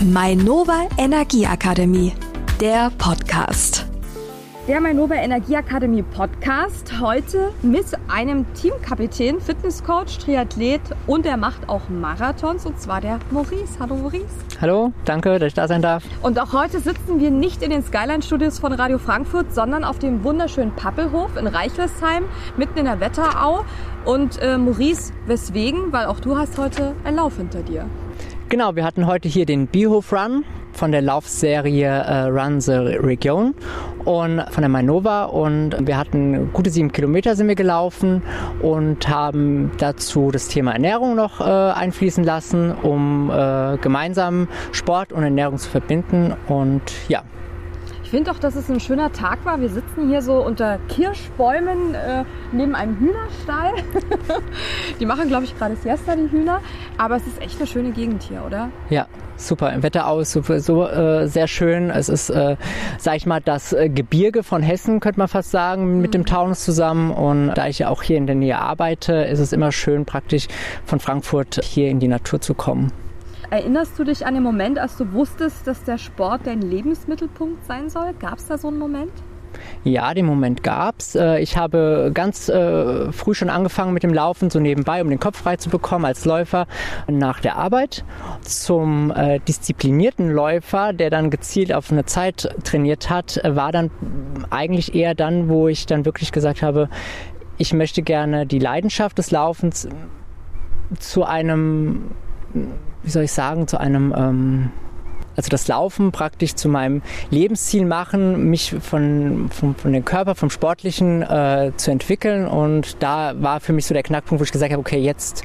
Mainova Energieakademie, der Podcast. Der Mainova Energieakademie Podcast heute mit einem Teamkapitän, Fitnesscoach, Triathlet und er macht auch Marathons und zwar der Maurice. Hallo Maurice. Hallo, danke, dass ich da sein darf. Und auch heute sitzen wir nicht in den Skyline Studios von Radio Frankfurt, sondern auf dem wunderschönen Pappelhof in Reichelsheim, mitten in der Wetterau. Und äh, Maurice, weswegen? Weil auch du hast heute einen Lauf hinter dir. Genau, wir hatten heute hier den Bierhof Run von der Laufserie äh, Run the Region und von der Mainova und wir hatten gute sieben Kilometer sind wir gelaufen und haben dazu das Thema Ernährung noch äh, einfließen lassen, um äh, gemeinsam Sport und Ernährung zu verbinden und ja, ich finde auch, dass es ein schöner Tag war. Wir sitzen hier so unter Kirschbäumen äh, neben einem Hühnerstall. die machen, glaube ich, gerade Siesta, die Hühner. Aber es ist echt eine schöne Gegend hier, oder? Ja, super. Im Wetter aus, super, so äh, sehr schön. Es ist, äh, sag ich mal, das äh, Gebirge von Hessen, könnte man fast sagen, mit mhm. dem Taunus zusammen. Und da ich ja auch hier in der Nähe arbeite, ist es immer schön, praktisch von Frankfurt hier in die Natur zu kommen. Erinnerst du dich an den Moment, als du wusstest, dass der Sport dein Lebensmittelpunkt sein soll? Gab es da so einen Moment? Ja, den Moment gab's. Äh, ich habe ganz äh, früh schon angefangen mit dem Laufen, so nebenbei, um den Kopf frei zu bekommen als Läufer nach der Arbeit. Zum äh, disziplinierten Läufer, der dann gezielt auf eine Zeit trainiert hat, war dann eigentlich eher dann, wo ich dann wirklich gesagt habe, ich möchte gerne die Leidenschaft des Laufens zu einem wie soll ich sagen, zu einem, ähm, also das Laufen praktisch zu meinem Lebensziel machen, mich von, von, von dem Körper, vom Sportlichen äh, zu entwickeln. Und da war für mich so der Knackpunkt, wo ich gesagt habe, okay, jetzt,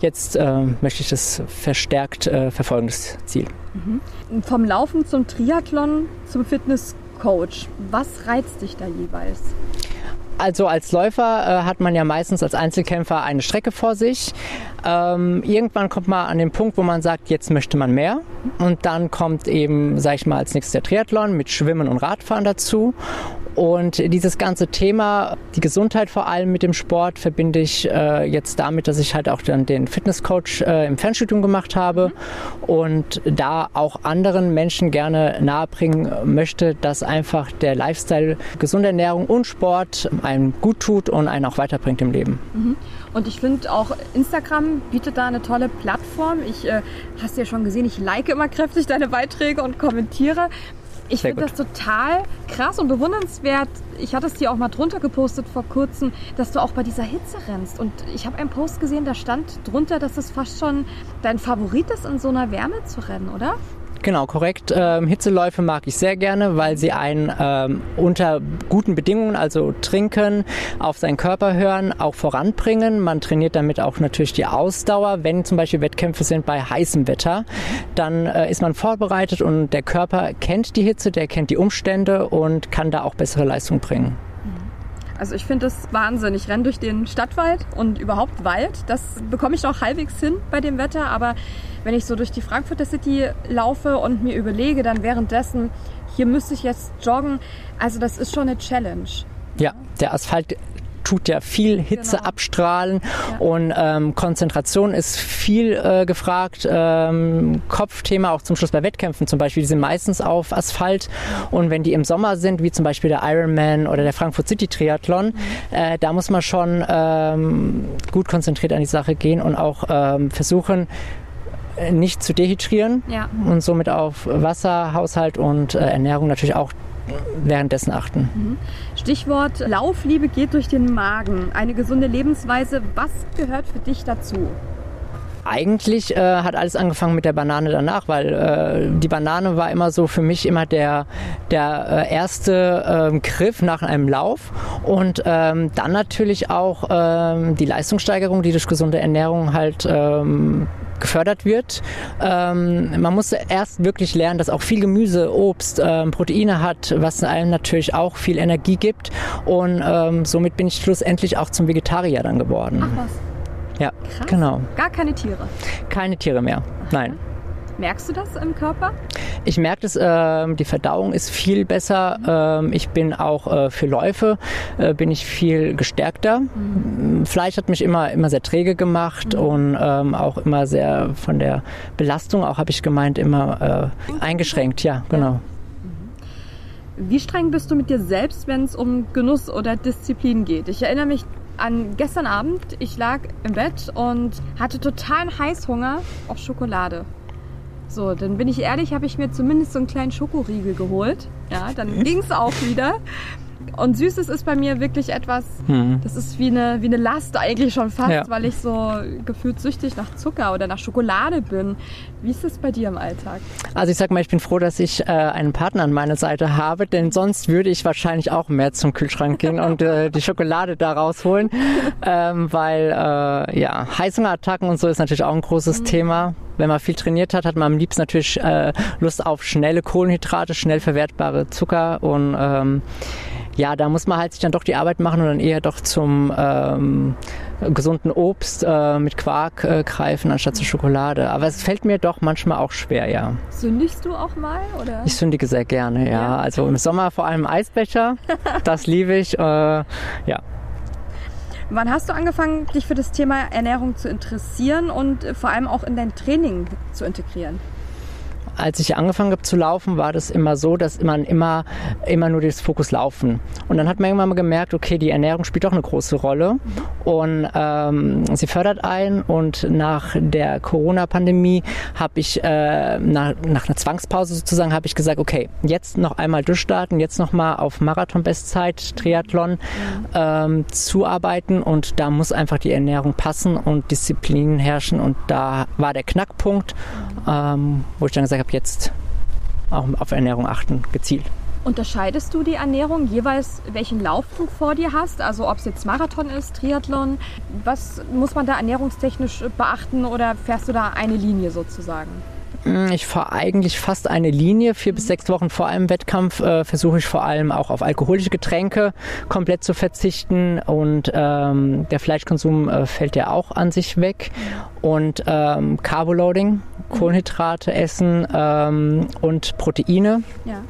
jetzt äh, möchte ich das verstärkt äh, verfolgen, das Ziel. Mhm. Vom Laufen zum Triathlon zum Fitnesscoach, was reizt dich da jeweils? Also als Läufer äh, hat man ja meistens als Einzelkämpfer eine Strecke vor sich. Ähm, irgendwann kommt man an den Punkt, wo man sagt, jetzt möchte man mehr. Und dann kommt eben, sag ich mal, als nächstes der Triathlon mit Schwimmen und Radfahren dazu. Und dieses ganze Thema, die Gesundheit vor allem mit dem Sport, verbinde ich äh, jetzt damit, dass ich halt auch dann den Fitnesscoach äh, im Fernstudium gemacht habe und da auch anderen Menschen gerne nahebringen möchte, dass einfach der Lifestyle gesunde Ernährung und Sport einem gut tut und einen auch weiterbringt im Leben. Mhm. Und ich finde auch Instagram bietet da eine tolle Plattform. Ich äh, hast ja schon gesehen, ich like immer kräftig deine Beiträge und kommentiere. Ich finde das total krass und bewundernswert. Ich hatte es dir auch mal drunter gepostet vor kurzem, dass du auch bei dieser Hitze rennst. Und ich habe einen Post gesehen, da stand drunter, dass es fast schon dein Favorit ist, in so einer Wärme zu rennen, oder? Genau, korrekt. Ähm, Hitzeläufe mag ich sehr gerne, weil sie einen ähm, unter guten Bedingungen, also trinken, auf seinen Körper hören, auch voranbringen. Man trainiert damit auch natürlich die Ausdauer. Wenn zum Beispiel Wettkämpfe sind bei heißem Wetter, dann äh, ist man vorbereitet und der Körper kennt die Hitze, der kennt die Umstände und kann da auch bessere Leistung bringen. Also ich finde das Wahnsinn. Ich renne durch den Stadtwald und überhaupt Wald. Das bekomme ich noch halbwegs hin bei dem Wetter. Aber wenn ich so durch die Frankfurter City laufe und mir überlege, dann währenddessen, hier müsste ich jetzt joggen. Also das ist schon eine Challenge. Ja, der Asphalt tut ja viel Hitze genau. abstrahlen ja. und ähm, Konzentration ist viel äh, gefragt. Ähm, Kopfthema auch zum Schluss bei Wettkämpfen zum Beispiel, die sind meistens auf Asphalt und wenn die im Sommer sind, wie zum Beispiel der Ironman oder der Frankfurt City Triathlon, mhm. äh, da muss man schon ähm, gut konzentriert an die Sache gehen und auch ähm, versuchen, äh, nicht zu dehydrieren ja. und somit auf Wasserhaushalt und äh, Ernährung natürlich auch währenddessen achten. Mhm. Stichwort Laufliebe geht durch den Magen. Eine gesunde Lebensweise. Was gehört für dich dazu? eigentlich äh, hat alles angefangen mit der Banane danach, weil äh, die Banane war immer so für mich immer der, der äh, erste äh, Griff nach einem Lauf und ähm, dann natürlich auch ähm, die Leistungssteigerung, die durch gesunde Ernährung halt ähm, gefördert wird. Ähm, man muss erst wirklich lernen, dass auch viel Gemüse, Obst, ähm, Proteine hat, was einem natürlich auch viel Energie gibt. Und ähm, somit bin ich schlussendlich auch zum Vegetarier dann geworden. Ach was. Ja, Krass. genau. Gar keine Tiere? Keine Tiere mehr, Aha. nein. Merkst du das im Körper? Ich merke das, äh, die Verdauung ist viel besser. Mhm. Ähm, ich bin auch äh, für Läufe, äh, bin ich viel gestärkter. Mhm. Fleisch hat mich immer, immer sehr träge gemacht mhm. und ähm, auch immer sehr von der Belastung, auch habe ich gemeint, immer äh, eingeschränkt. Ja, genau. Mhm. Wie streng bist du mit dir selbst, wenn es um Genuss oder Disziplin geht? Ich erinnere mich an gestern Abend. Ich lag im Bett und hatte totalen Heißhunger auf Schokolade. So, dann bin ich ehrlich, habe ich mir zumindest so einen kleinen Schokoriegel geholt. Ja, dann ging es auch wieder. Und Süßes ist bei mir wirklich etwas, mhm. das ist wie eine, wie eine Last eigentlich schon fast, ja. weil ich so gefühlt süchtig nach Zucker oder nach Schokolade bin. Wie ist es bei dir im Alltag? Also ich sag mal, ich bin froh, dass ich äh, einen Partner an meiner Seite habe, denn sonst würde ich wahrscheinlich auch mehr zum Kühlschrank gehen und äh, die Schokolade da rausholen, ähm, weil äh, ja, Heißhungerattacken und so ist natürlich auch ein großes mhm. Thema wenn man viel trainiert hat, hat man am liebsten natürlich äh, Lust auf schnelle Kohlenhydrate, schnell verwertbare Zucker und ähm, ja, da muss man halt sich dann doch die Arbeit machen und dann eher doch zum ähm, gesunden Obst äh, mit Quark äh, greifen anstatt zur Schokolade. Aber es fällt mir doch manchmal auch schwer, ja. Sündigst du auch mal? Oder? Ich sündige sehr gerne, ja. ja. Also im Sommer vor allem Eisbecher, das liebe ich, äh, ja. Wann hast du angefangen, dich für das Thema Ernährung zu interessieren und vor allem auch in dein Training zu integrieren? Als ich angefangen habe zu laufen, war das immer so, dass man immer, immer nur das Fokus laufen. Und dann hat man irgendwann mal gemerkt, okay, die Ernährung spielt doch eine große Rolle und ähm, sie fördert ein. Und nach der Corona-Pandemie habe ich äh, nach, nach einer Zwangspause sozusagen habe ich gesagt, okay, jetzt noch einmal durchstarten, jetzt noch mal auf Marathon-Bestzeit, Triathlon ähm, zuarbeiten und da muss einfach die Ernährung passen und Disziplin herrschen. Und da war der Knackpunkt, ähm, wo ich dann gesagt habe, jetzt auch auf Ernährung achten, gezielt. Unterscheidest du die Ernährung jeweils, welchen Lauf du vor dir hast? Also ob es jetzt Marathon ist, Triathlon. Was muss man da ernährungstechnisch beachten oder fährst du da eine Linie sozusagen? Hm, ich fahre eigentlich fast eine Linie. Vier bis sechs Wochen vor einem Wettkampf äh, versuche ich vor allem auch auf alkoholische Getränke komplett zu verzichten und ähm, der Fleischkonsum äh, fällt ja auch an sich weg. Und ähm, Carboloading, Kohlenhydrate essen ähm, und Proteine. Ja.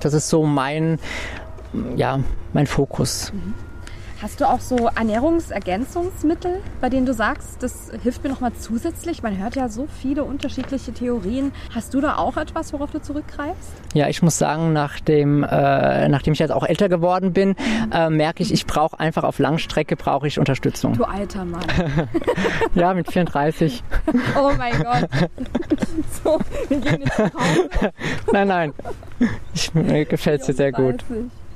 Das ist so mein, ja, mein Fokus. Mhm. Hast du auch so Ernährungsergänzungsmittel, bei denen du sagst, das hilft mir nochmal zusätzlich? Man hört ja so viele unterschiedliche Theorien. Hast du da auch etwas, worauf du zurückgreifst? Ja, ich muss sagen, nachdem, äh, nachdem ich jetzt auch älter geworden bin, äh, merke ich, ich brauche einfach auf Langstrecke brauche ich Unterstützung. Du alter Mann. ja, mit 34. oh mein Gott. so, wir gehen jetzt nach Hause. nein, nein. Ich, mir gefällt es dir sehr gut.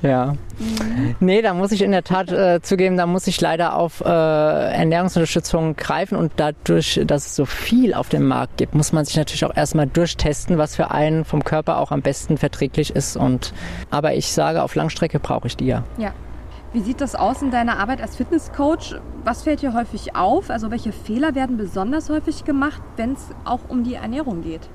Ja. Mhm. Nee, da muss ich in der Tat äh, zugeben, da muss ich leider auf äh, Ernährungsunterstützung greifen und dadurch, dass es so viel auf dem Markt gibt, muss man sich natürlich auch erstmal durchtesten, was für einen vom Körper auch am besten verträglich ist. Und aber ich sage, auf Langstrecke brauche ich die ja. Ja. Wie sieht das aus in deiner Arbeit als Fitnesscoach? Was fällt dir häufig auf? Also welche Fehler werden besonders häufig gemacht, wenn es auch um die Ernährung geht?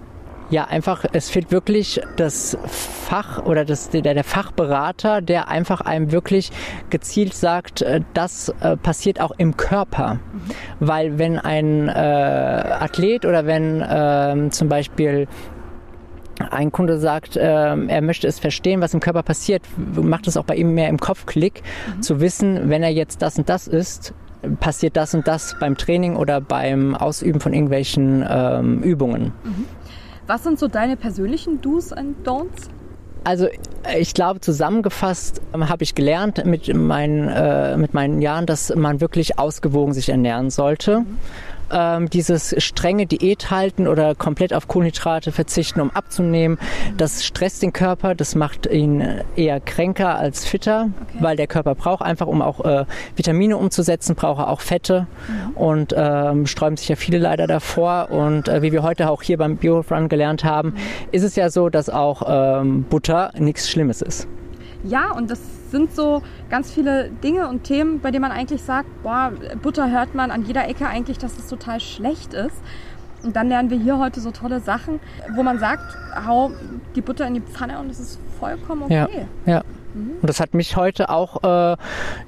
Ja, einfach, es fehlt wirklich das Fach oder das, der, der Fachberater, der einfach einem wirklich gezielt sagt, äh, das äh, passiert auch im Körper. Mhm. Weil wenn ein äh, Athlet oder wenn äh, zum Beispiel ein Kunde sagt, äh, er möchte es verstehen, was im Körper passiert, macht es auch bei ihm mehr im Kopf Klick, mhm. zu wissen, wenn er jetzt das und das isst, passiert das und das beim Training oder beim Ausüben von irgendwelchen ähm, Übungen. Mhm. Was sind so deine persönlichen Do's and Don'ts? Also ich glaube, zusammengefasst ähm, habe ich gelernt mit meinen, äh, mit meinen Jahren, dass man wirklich ausgewogen sich ernähren sollte. Mhm ähm, dieses strenge Diät halten oder komplett auf Kohlenhydrate verzichten, um abzunehmen, das stresst den Körper, das macht ihn eher kränker als fitter, okay. weil der Körper braucht einfach, um auch äh, Vitamine umzusetzen, braucht er auch Fette mhm. und ähm, sträuben sich ja viele leider davor. Und äh, wie wir heute auch hier beim BioRun gelernt haben, mhm. ist es ja so, dass auch ähm, Butter nichts Schlimmes ist. Ja, und das sind so ganz viele Dinge und Themen, bei denen man eigentlich sagt, boah, Butter hört man an jeder Ecke eigentlich, dass es total schlecht ist. Und dann lernen wir hier heute so tolle Sachen, wo man sagt, hau die Butter in die Pfanne und es ist vollkommen okay. Ja, ja. Mhm. Und das hat mich heute auch äh,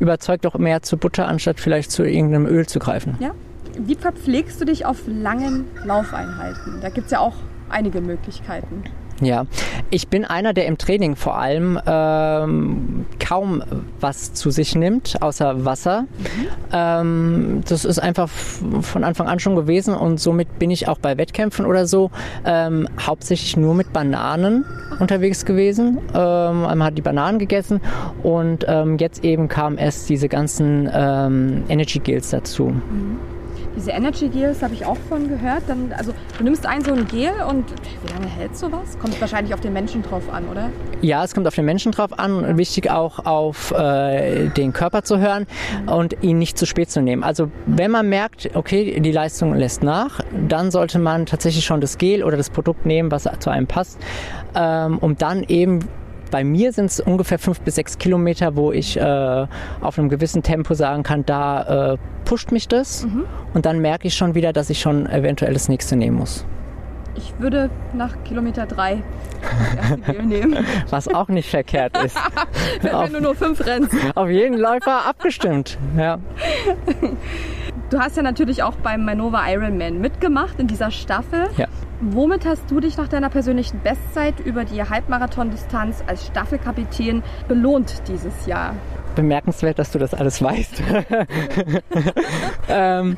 überzeugt, auch mehr zu Butter, anstatt vielleicht zu irgendeinem Öl zu greifen. Ja. Wie verpflegst du dich auf langen Laufeinheiten? Da gibt es ja auch einige Möglichkeiten. Ja, ich bin einer, der im Training vor allem ähm, kaum was zu sich nimmt, außer Wasser. Mhm. Ähm, das ist einfach von Anfang an schon gewesen und somit bin ich auch bei Wettkämpfen oder so ähm, hauptsächlich nur mit Bananen unterwegs gewesen. Ähm, einmal hat die Bananen gegessen und ähm, jetzt eben kamen erst diese ganzen ähm, Energy Gels dazu. Mhm. Diese Energy Gels habe ich auch von gehört. Dann, also du nimmst ein so ein Gel und wie lange hält sowas? Kommt wahrscheinlich auf den Menschen drauf an, oder? Ja, es kommt auf den Menschen drauf an. Wichtig auch auf äh, den Körper zu hören mhm. und ihn nicht zu spät zu nehmen. Also wenn man merkt, okay, die Leistung lässt nach, dann sollte man tatsächlich schon das Gel oder das Produkt nehmen, was zu einem passt, ähm, um dann eben bei mir sind es ungefähr fünf bis sechs Kilometer, wo ich äh, auf einem gewissen Tempo sagen kann, da äh, pusht mich das. Mhm. Und dann merke ich schon wieder, dass ich schon eventuell das nächste nehmen muss. Ich würde nach Kilometer drei nehmen. Was auch nicht verkehrt ist. Wenn auf, du nur fünf rennst. Auf jeden Läufer abgestimmt, ja. Du hast ja natürlich auch beim Manova Ironman mitgemacht in dieser Staffel. Ja. Womit hast du dich nach deiner persönlichen Bestzeit über die Halbmarathon-Distanz als Staffelkapitän belohnt dieses Jahr? Bemerkenswert, dass du das alles weißt. ähm,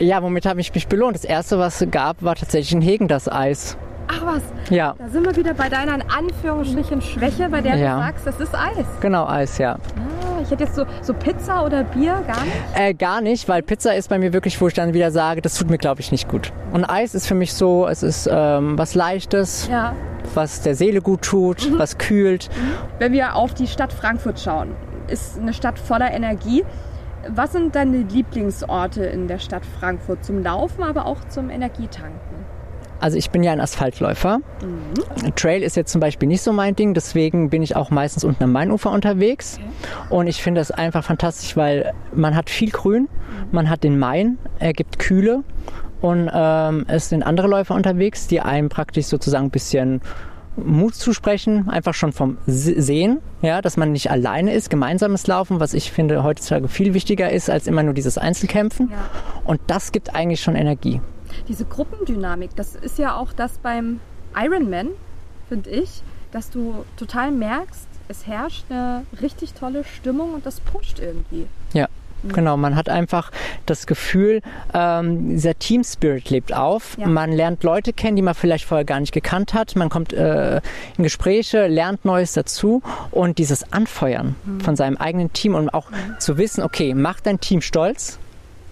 ja, womit habe ich mich belohnt? Das erste, was es gab, war tatsächlich in Hegen das Eis. Ach was. Ja. Da sind wir wieder bei deiner in Anführungsstrichen Schwäche, bei der ja. du sagst, das ist Eis. Genau, Eis, ja. Ah, ich hätte jetzt so, so Pizza oder Bier, gar nicht? Äh, gar nicht, weil Pizza ist bei mir wirklich, wo ich dann wieder sage, das tut mir, glaube ich, nicht gut. Und Eis ist für mich so, es ist ähm, was Leichtes, ja. was der Seele gut tut, mhm. was kühlt. Mhm. Wenn wir auf die Stadt Frankfurt schauen, ist eine Stadt voller Energie. Was sind deine Lieblingsorte in der Stadt Frankfurt zum Laufen, aber auch zum Energietanken? Also ich bin ja ein Asphaltläufer. Mhm. Trail ist jetzt zum Beispiel nicht so mein Ding, deswegen bin ich auch meistens unten am Mainufer unterwegs. Okay. Und ich finde das einfach fantastisch, weil man hat viel Grün, mhm. man hat den Main, er gibt Kühle und ähm, es sind andere Läufer unterwegs, die einem praktisch sozusagen ein bisschen Mut zusprechen, einfach schon vom Sehen, ja, dass man nicht alleine ist, gemeinsames Laufen, was ich finde heutzutage viel wichtiger ist als immer nur dieses Einzelkämpfen. Ja. Und das gibt eigentlich schon Energie diese Gruppendynamik, das ist ja auch das beim Ironman, finde ich, dass du total merkst, es herrscht eine richtig tolle Stimmung und das pusht irgendwie. Ja. Mhm. Genau, man hat einfach das Gefühl, ähm, dieser Team Spirit lebt auf. Ja. Man lernt Leute kennen, die man vielleicht vorher gar nicht gekannt hat. Man kommt äh, in Gespräche, lernt Neues dazu und dieses Anfeuern mhm. von seinem eigenen Team und auch mhm. zu wissen, okay, mach dein Team stolz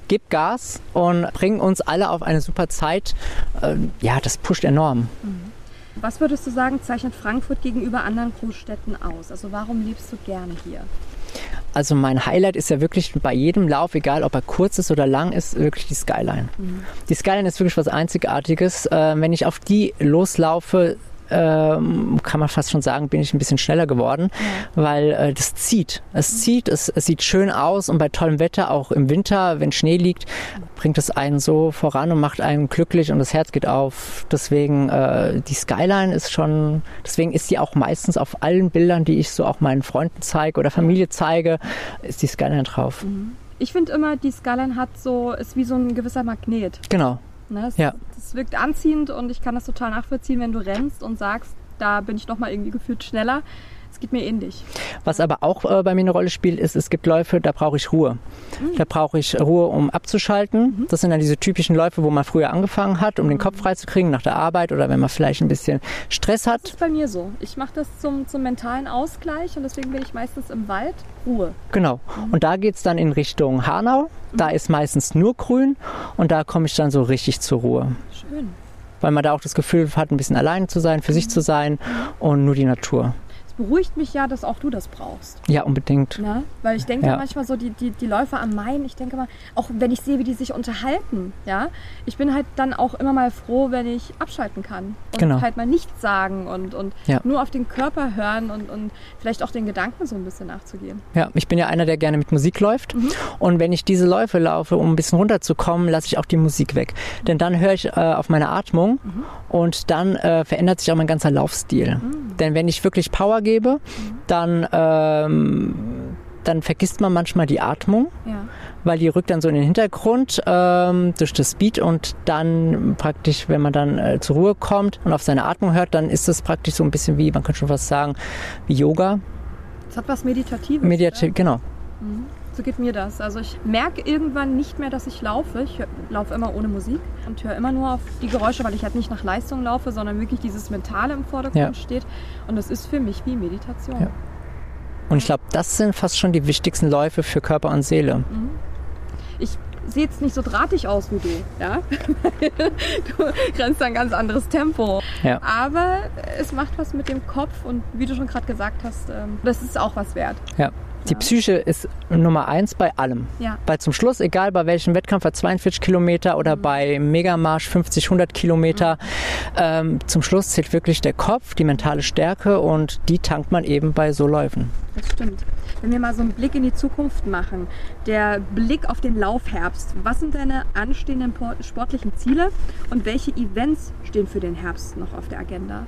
gib Gas und bring uns alle auf eine super Zeit. Ähm, ja, das pusht enorm. Mhm. Was würdest du sagen, zeichnet Frankfurt gegenüber anderen Großstädten aus? Also warum liebst du gerne hier? Also mein Highlight ist ja wirklich bei jedem Lauf, egal ob er kurz ist oder lang ist, wirklich die Skyline. Mhm. Die Skyline ist wirklich was Einzigartiges. Äh, wenn ich auf die loslaufe, ähm, kann man fast schon sagen, bin ich ein bisschen schneller geworden, ja. weil äh, das zieht. Es zieht, es, es, sieht schön aus und bei tollem Wetter, auch im Winter, wenn Schnee liegt, bringt es einen so voran und macht einen glücklich und das Herz geht auf. Deswegen, äh, die Skyline ist schon, deswegen ist die auch meistens auf allen Bildern, die ich so auch meinen Freunden zeige oder Familie zeige, ist die Skyline drauf. Mhm. Ich finde immer, die Skyline hat so, ist wie so ein gewisser Magnet. Genau. Ne? Das, ja. das wirkt anziehend und ich kann das total nachvollziehen, wenn du rennst und sagst, da bin ich nochmal irgendwie gefühlt schneller. Es geht mir ähnlich. Was aber auch äh, bei mir eine Rolle spielt, ist, es gibt Läufe, da brauche ich Ruhe. Mhm. Da brauche ich Ruhe, um abzuschalten. Mhm. Das sind dann diese typischen Läufe, wo man früher angefangen hat, um mhm. den Kopf freizukriegen nach der Arbeit oder wenn man vielleicht ein bisschen Stress hat. Das ist bei mir so. Ich mache das zum, zum mentalen Ausgleich und deswegen bin ich meistens im Wald. Ruhe. Genau. Mhm. Und da geht es dann in Richtung Hanau. Da mhm. ist meistens nur grün und da komme ich dann so richtig zur Ruhe. Schön weil man da auch das Gefühl hat, ein bisschen allein zu sein, für sich zu sein und nur die Natur beruhigt mich ja, dass auch du das brauchst. Ja, unbedingt. Na? Weil ich denke ja. manchmal so, die, die, die Läufer am Main, ich denke mal, auch wenn ich sehe, wie die sich unterhalten, ja, ich bin halt dann auch immer mal froh, wenn ich abschalten kann. Und genau. halt mal nichts sagen und, und ja. nur auf den Körper hören und, und vielleicht auch den Gedanken so ein bisschen nachzugehen. Ja, ich bin ja einer, der gerne mit Musik läuft. Mhm. Und wenn ich diese Läufe laufe, um ein bisschen runterzukommen, lasse ich auch die Musik weg. Mhm. Denn dann höre ich äh, auf meine Atmung mhm. und dann äh, verändert sich auch mein ganzer Laufstil. Mhm. Denn wenn ich wirklich Power gebe, dann ähm, dann vergisst man manchmal die Atmung, Ja. weil die rückt dann so in den Hintergrund ähm, durch das Speed und dann praktisch, wenn man dann äh, zur Ruhe kommt und auf seine Atmung hört, dann ist das praktisch so ein bisschen wie, man könnte schon was sagen, wie Yoga. Das hat was Meditatives. Mediativ, ne? genau. So geht mir das. Also ich merke irgendwann nicht mehr, dass ich laufe. Ich laufe immer ohne Musik und höre immer nur auf die Geräusche, weil ich halt nicht nach Leistung laufe, sondern wirklich dieses Mentale im Vordergrund Ja. steht. Und das ist für mich wie Meditation. Ja. Und ich glaube, das sind fast schon die wichtigsten Läufe für Körper und Seele. Ich sehe jetzt nicht so drahtig aus wie du, ja? du rennst ein ganz anderes Tempo. Ja. Aber es macht was mit dem Kopf und wie du schon gerade gesagt hast, ähm, das ist auch was wert. Ja. Die. Psyche ist Nummer eins bei allem. Ja. Weil zum Schluss, egal bei welchem Wettkampf, bei 42 Kilometer oder Mhm. bei Megamarsch 50, 100 Kilometer, ähm, zum Schluss zählt wirklich der Kopf, die mentale Stärke und die tankt man eben bei so Läufen. Das stimmt. Wenn wir mal so einen Blick in die Zukunft machen, der Blick auf den Laufherbst, was sind deine anstehenden por- sportlichen Ziele und welche Events stehen für den Herbst noch auf der Agenda?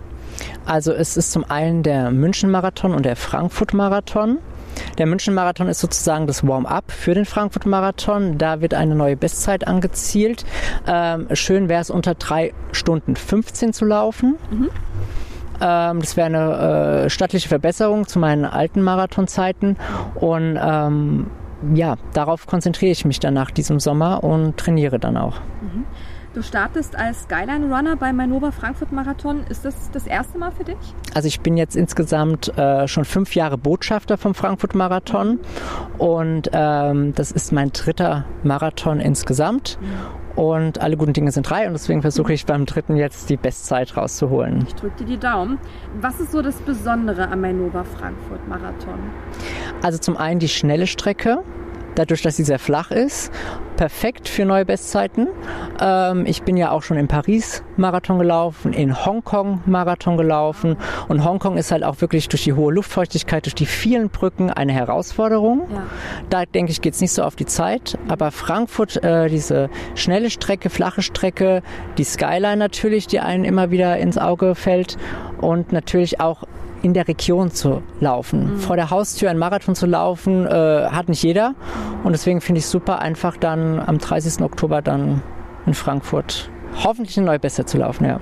Also es ist zum einen der München-Marathon und der Frankfurt-Marathon. Der München-Marathon ist sozusagen das Warm-up für den Frankfurt-Marathon. Da wird eine neue Bestzeit angezielt. Ähm, schön wäre es unter 3 Stunden 15 zu laufen. Ähm, das wäre eine äh, stattliche Verbesserung zu meinen alten Marathonzeiten. Und ähm, ja, darauf konzentriere ich mich dann nach diesem Sommer und trainiere dann auch. Du startest als Skyline Runner beim Mainova Frankfurt Marathon. Ist das das erste Mal für dich? Also ich bin jetzt insgesamt äh, schon fünf Jahre Botschafter vom Frankfurt Marathon und ähm, das ist mein dritter Marathon insgesamt. Und alle guten Dinge sind drei und deswegen versuche ich beim dritten jetzt die Bestzeit rauszuholen. Ich drücke dir die Daumen. Was ist so das Besondere am Mainova Frankfurt Marathon? Also zum einen die schnelle Strecke, dadurch, dass sie sehr flach ist, perfekt für neue Bestzeiten. Ähm, ich bin ja auch schon in Paris Marathon gelaufen, in Hongkong Marathon gelaufen und Hongkong ist halt auch wirklich durch die hohe Luftfeuchtigkeit, durch die vielen Brücken eine Herausforderung. Ja. Da denke ich, geht es nicht so auf die Zeit. Aber Frankfurt, äh, diese schnelle Strecke, flache Strecke, die Skyline natürlich, die einen immer wieder ins Auge fällt und natürlich auch in der Region zu laufen. Vor der Haustür einen Marathon zu laufen, äh, hat nicht jeder. Und deswegen finde ich es super, einfach dann am 30. Oktober dann in Frankfurt hoffentlich eine neue Beste zu laufen. Ja.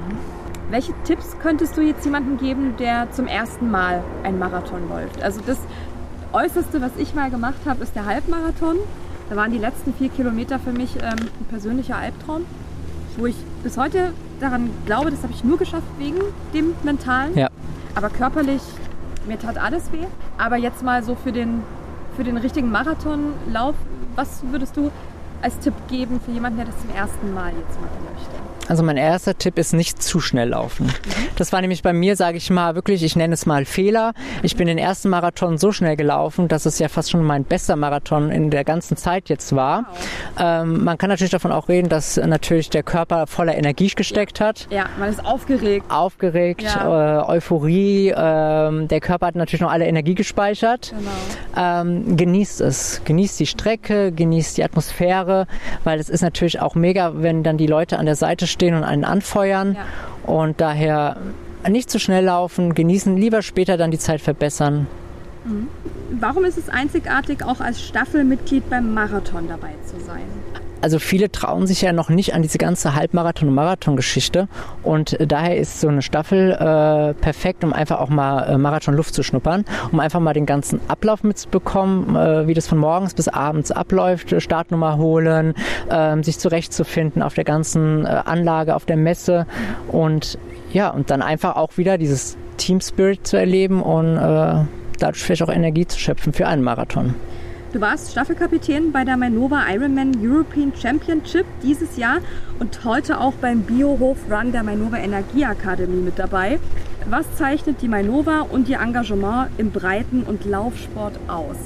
Welche Tipps könntest du jetzt jemandem geben, der zum ersten Mal einen Marathon läuft? Also das Äußerste, was ich mal gemacht habe, ist der Halbmarathon. Da waren die letzten vier Kilometer für mich ähm, ein persönlicher Albtraum, wo ich bis heute daran glaube, das habe ich nur geschafft wegen dem Mentalen. Ja. Aber körperlich, mir tat alles weh. Aber jetzt mal so für den, für den richtigen Marathonlauf, was würdest du als Tipp geben für jemanden, der das zum ersten Mal jetzt machen möchte? Also mein erster Tipp ist nicht zu schnell laufen. Das war nämlich bei mir, sage ich mal, wirklich, ich nenne es mal Fehler. Ich bin den ersten Marathon so schnell gelaufen, dass es ja fast schon mein bester Marathon in der ganzen Zeit jetzt war. Ähm, man kann natürlich davon auch reden, dass natürlich der Körper voller Energie gesteckt hat. Ja, man ist aufgeregt. Aufgeregt, Ja. äh, Euphorie. ähm, der Körper hat natürlich noch alle Energie gespeichert. Genau. Ähm, genießt es. Genießt die Strecke, genießt die Atmosphäre, weil es ist natürlich auch mega, wenn dann die Leute an der Seite stehen und einen anfeuern. Ja. Und daher nicht zu schnell laufen, genießen, lieber später dann die Zeit verbessern. Warum ist es einzigartig, auch als Staffelmitglied beim Marathon dabei zu sein? Also viele trauen sich ja noch nicht an diese ganze Halbmarathon- und Marathon-Geschichte und äh, daher ist so eine Staffel äh, perfekt, um einfach auch mal äh, Marathon-Luft zu schnuppern, um einfach mal den ganzen Ablauf mitzubekommen, äh, wie das von morgens bis abends abläuft, äh, Startnummer holen, ähm, sich zurechtzufinden auf der ganzen äh, Anlage, auf der Messe und ja, und dann einfach auch wieder dieses Team Spirit zu erleben und äh, dadurch vielleicht auch Energie zu schöpfen für einen Marathon. Du warst Staffelkapitän bei der Mainova Ironman European Championship dieses Jahr und heute auch beim Biohof Run der Mainova Energieakademie mit dabei. Was zeichnet die Mainova und ihr Engagement im Breiten- und Laufsport aus?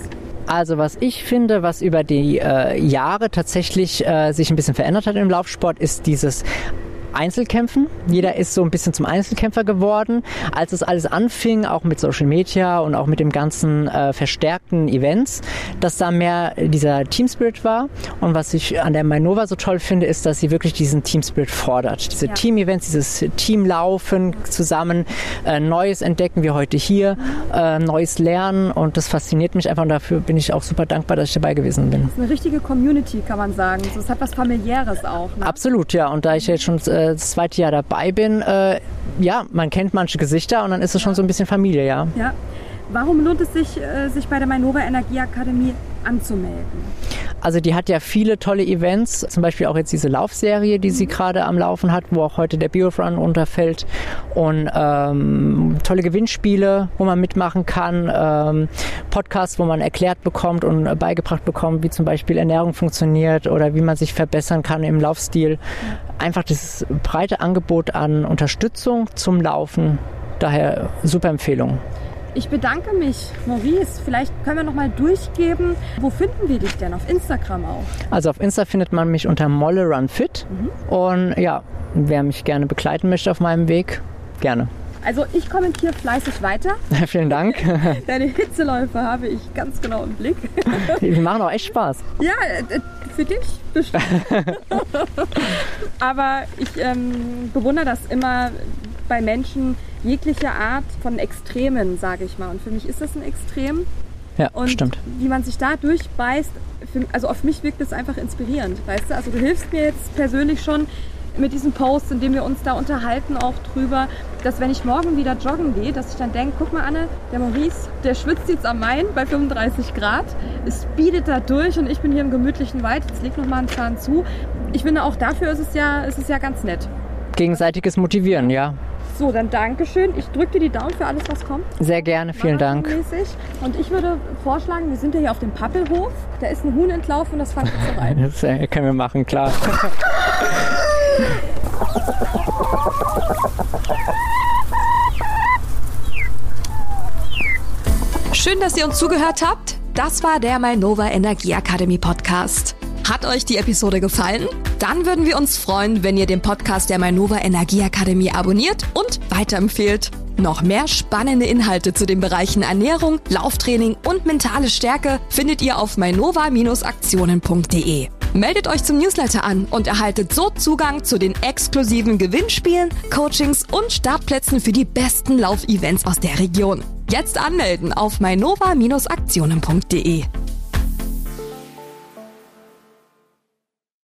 Also was ich finde, was über die äh, Jahre tatsächlich äh, sich ein bisschen verändert hat im Laufsport, ist dieses Einzelkämpfen. Jeder ist so ein bisschen zum Einzelkämpfer geworden. Als es alles anfing, auch mit Social Media und auch mit dem ganzen äh, verstärkten Events, dass da mehr dieser Team Spirit war. Und was ich an der Mainova so toll finde, ist, dass sie wirklich diesen Team Spirit fordert. Diese Ja. Team-Events, dieses Teamlaufen zusammen, äh, Neues entdecken wie heute hier. äh, Neues lernen und das fasziniert mich einfach und dafür bin ich auch super dankbar, dass ich dabei gewesen bin. Das ist eine richtige Community, kann man sagen. Es hat was familiäres auch. Ne? Absolut, ja. Und da ich jetzt schon äh, das zweite Jahr dabei bin, äh, ja, man kennt manche Gesichter und dann ist es schon so ein bisschen Familie, ja. Ja. Warum lohnt es sich, äh, sich bei der Mainova Energieakademie anzumelden? Also die hat ja viele tolle Events, zum Beispiel auch jetzt diese Laufserie, die sie gerade am Laufen hat, wo auch heute der Biorun runterfällt und ähm, tolle Gewinnspiele, wo man mitmachen kann, ähm, Podcasts, wo man erklärt bekommt und beigebracht bekommt, wie zum Beispiel Ernährung funktioniert oder wie man sich verbessern kann im Laufstil. Einfach dieses breite Angebot an Unterstützung zum Laufen. Daher super Empfehlung. Ich bedanke mich, Maurice. Vielleicht können wir noch mal durchgeben, wo finden wir dich denn? Auf Instagram auch? Also auf Insta findet man mich unter Molle Run Fit. Mhm. Und ja, wer mich gerne begleiten möchte auf meinem Weg, gerne. Also ich kommentiere fleißig weiter. Vielen Dank. Deine Hitzeläufe habe ich ganz genau im Blick. Die machen auch echt Spaß. Ja, äh, für dich bestimmt. Aber ich ähm, bewundere das immer bei Menschen, jegliche Art von Extremen, sage ich mal. Und für mich ist das ein Extrem. Ja, und stimmt. wie man sich da durchbeißt, für, also auf mich wirkt es einfach inspirierend, weißt du? Also du hilfst mir jetzt persönlich schon mit diesen Posts, in dem wir uns da unterhalten auch drüber, dass wenn ich morgen wieder joggen gehe, dass ich dann denke, guck mal Anne, der Maurice, der schwitzt jetzt am Main bei 35 Grad, es speedet da durch und ich bin hier im gemütlichen Wald, jetzt leg noch mal einen Zahn zu. Ich finde auch dafür ist es ja, ist es ja ganz nett. Gegenseitiges Motivieren, ja. So, dann Dankeschön. Ich drücke dir die Daumen für alles, was kommt. Sehr gerne, vielen Dank. Und ich würde vorschlagen, wir sind ja hier auf dem Pappelhof. Da ist ein Huhn entlaufen und das jetzt so rein. Das äh, können wir machen, klar. Schön, dass ihr uns zugehört habt. Das war der Mainova Energie Akademie Podcast. Hat euch die Episode gefallen? Dann würden wir uns freuen, wenn ihr den Podcast der Mainova Energieakademie abonniert und weiterempfehlt. Noch mehr spannende Inhalte zu den Bereichen Ernährung, Lauftraining und mentale Stärke findet ihr auf mainova-aktionen.de. Meldet euch zum Newsletter an und erhaltet so Zugang zu den exklusiven Gewinnspielen, Coachings und Startplätzen für die besten Laufevents aus der Region. Jetzt anmelden auf mainova-aktionen.de.